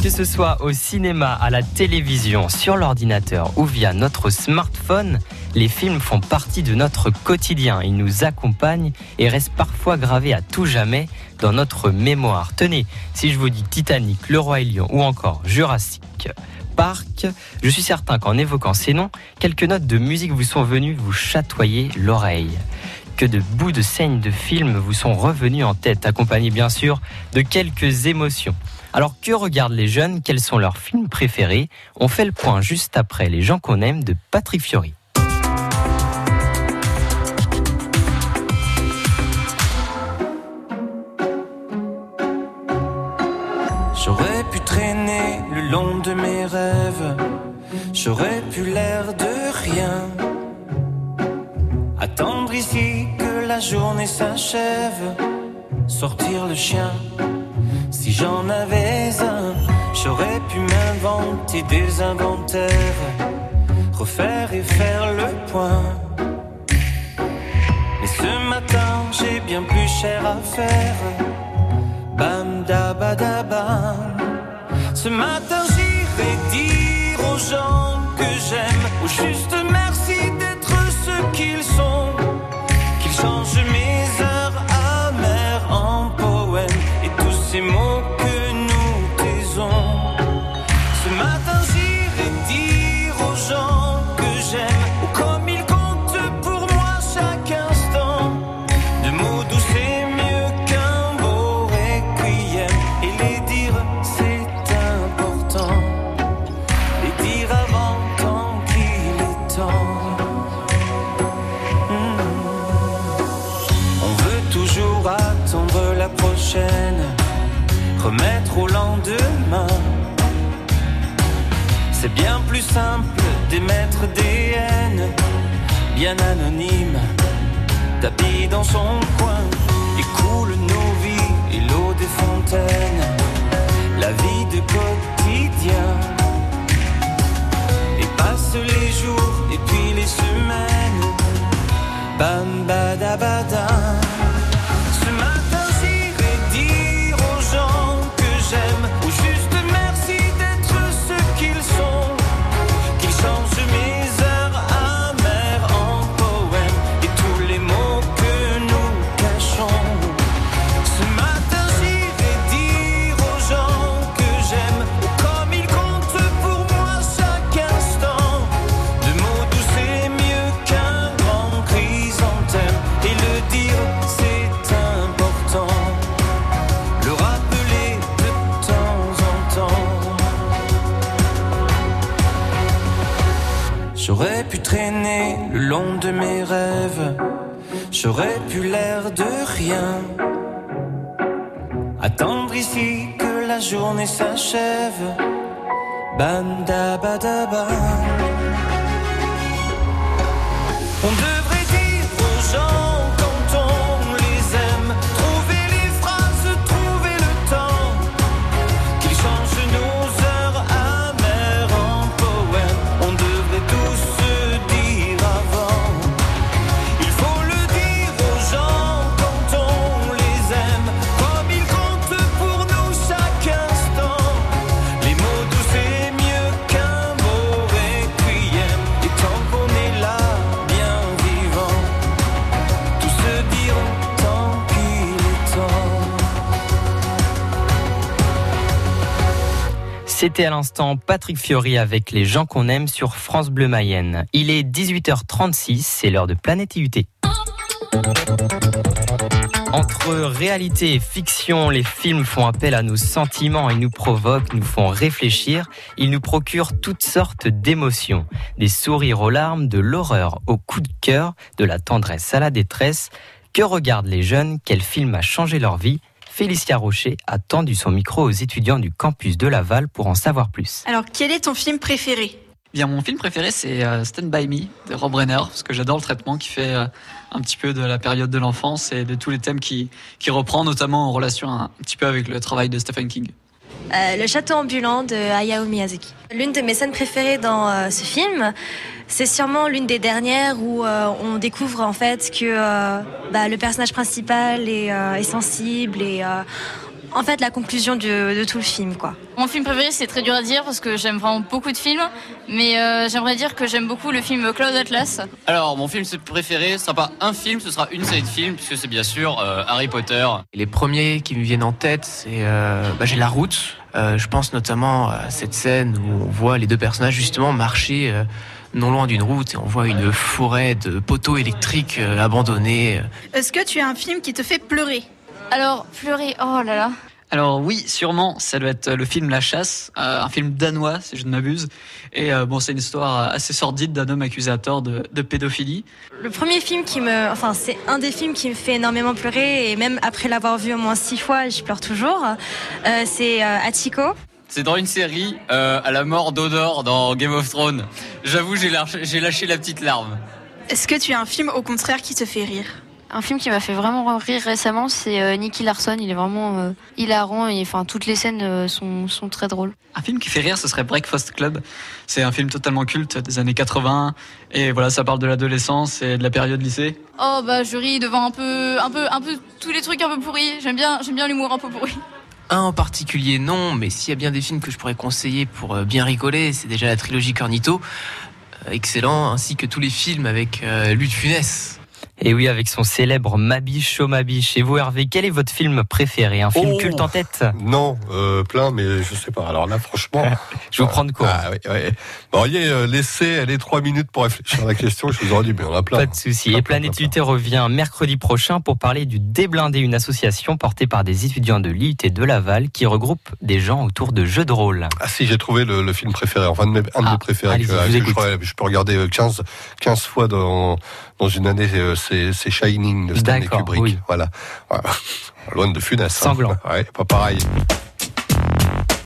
Que ce soit au cinéma, à la télévision, sur l'ordinateur ou via notre smartphone, les films font partie de notre quotidien. Ils nous accompagnent et restent parfois gravés à tout jamais dans notre mémoire. Tenez, si je vous dis Titanic, Le Roi et Lion ou encore Jurassic Park, je suis certain qu'en évoquant ces noms, quelques notes de musique vous sont venues vous chatoyer l'oreille que de bouts de scènes de films vous sont revenus en tête, accompagnés bien sûr de quelques émotions. Alors que regardent les jeunes? Quels sont leurs films préférés? On fait le point juste après Les gens qu'on aime de Patrick Fiori. J'aurais pu traîner le long de mes rêves, j'aurais pu l'air de. Attendre ici que la journée s'achève, sortir le chien. Si j'en avais un, j'aurais pu m'inventer des inventaires, refaire et faire le point. Mais ce matin, j'ai bien plus cher à faire. Bam da ba da bam. Ce matin, j'irai dire aux gens remettre au lendemain. C'est bien plus simple d'émettre des haines, bien anonymes tapis dans son coin et coule J'aurais pu traîner le long de mes rêves, j'aurais pu l'air de rien. Attendre ici que la journée s'achève, bam da ba da ba. On C'était à l'instant Patrick Fiori avec les gens qu'on aime sur France Bleu Mayenne. Il est 18h36, c'est l'heure de Planète IUT. Entre réalité et fiction, les films font appel à nos sentiments, ils nous provoquent, nous font réfléchir, ils nous procurent toutes sortes d'émotions. Des sourires aux larmes, de l'horreur au coup de cœur, de la tendresse à la détresse. Que regardent les jeunes? Quel film a changé leur vie? Félicia Rocher a tendu son micro aux étudiants du campus de Laval pour en savoir plus. Alors, quel est ton film préféré? Bien, mon film préféré, c'est euh, Stand By Me de Rob Reiner, parce que j'adore le traitement qui fait euh, un petit peu de la période de l'enfance et de tous les thèmes qui, qui reprend, notamment en relation un, un petit peu avec le travail de Stephen King. Euh, le château ambulant de Hayao Miyazaki. L'une de mes scènes préférées dans euh, ce film, c'est sûrement l'une des dernières où euh, on découvre en fait que bah, le personnage principal est, est sensible et en fait la conclusion de, de tout le film, quoi. Mon film préféré, c'est très dur à dire parce que j'aime vraiment beaucoup de films, mais euh, j'aimerais dire que j'aime beaucoup le film Cloud Atlas. Alors, mon film préféré, ce sera pas un film, ce sera une série de films, puisque c'est bien sûr euh, Harry Potter. Les premiers qui me viennent en tête, c'est euh, bah, j'ai La Route. Euh, je pense notamment à cette scène où on voit les deux personnages justement marcher euh, non loin d'une route et on voit une forêt de poteaux électriques abandonnés. Est-ce que tu as un film qui te fait pleurer? Alors, pleurer, oh là là. Alors oui, sûrement, ça doit être le film La Chasse, euh, un film danois si je ne m'abuse. Et euh, bon, c'est une histoire assez sordide d'un homme accusé à tort de, de pédophilie. Le premier film qui me, enfin c'est un des films qui me fait énormément pleurer et même après l'avoir vu au moins six fois, je pleure toujours. Euh, c'est euh, Atiko. C'est dans une série, euh, à la mort d'Odor dans Game of Thrones. J'avoue, j'ai lâché, j'ai lâché la petite larme. Est-ce que tu as un film au contraire qui te fait rire? Un film qui m'a fait vraiment rire récemment, c'est euh, Nicky Larson. Il est vraiment euh, hilarant et enfin toutes les scènes euh, sont, sont très drôles. Un film qui fait rire, ce serait Breakfast Club. C'est un film totalement culte des années 80. Et voilà, ça parle de l'adolescence et de la période lycée. Oh bah je ris devant un peu, un peu, un peu tous les trucs un peu pourris. J'aime bien, j'aime bien l'humour un peu pourri. Un en particulier non, mais s'il y a bien des films que je pourrais conseiller pour euh, bien rigoler, c'est déjà la trilogie Cornito, euh, excellent, ainsi que tous les films avec euh, de Funès. Et oui, avec son célèbre Mabiche au Mabiche. Et vous, Hervé, quel est votre film préféré? Un film Oh. culte en tête? Non, euh, plein, mais je sais pas. Alors là, franchement. Je vais vous prendre quoi Ah, oui, oui. Bon, voyez, euh, laissez les trois minutes pour réfléchir à la question. Je vous aurais dit, mais on a plein. Pas de souci. Et plein, Planète UT revient mercredi prochain pour parler du Déblindé, une association portée par des étudiants de l'IUT de Laval qui regroupe des gens autour de jeux de rôle. Ah si, j'ai trouvé le, le film préféré, enfin un de mes, un de Ah, mes préférés que, je que je, je peux regarder euh, 15, 15 fois dans, dans une année, euh, c'est Shining de Stanley Kubrick. oui. Voilà. Voilà. Loin de Funès. hein. Ouais, pas pareil.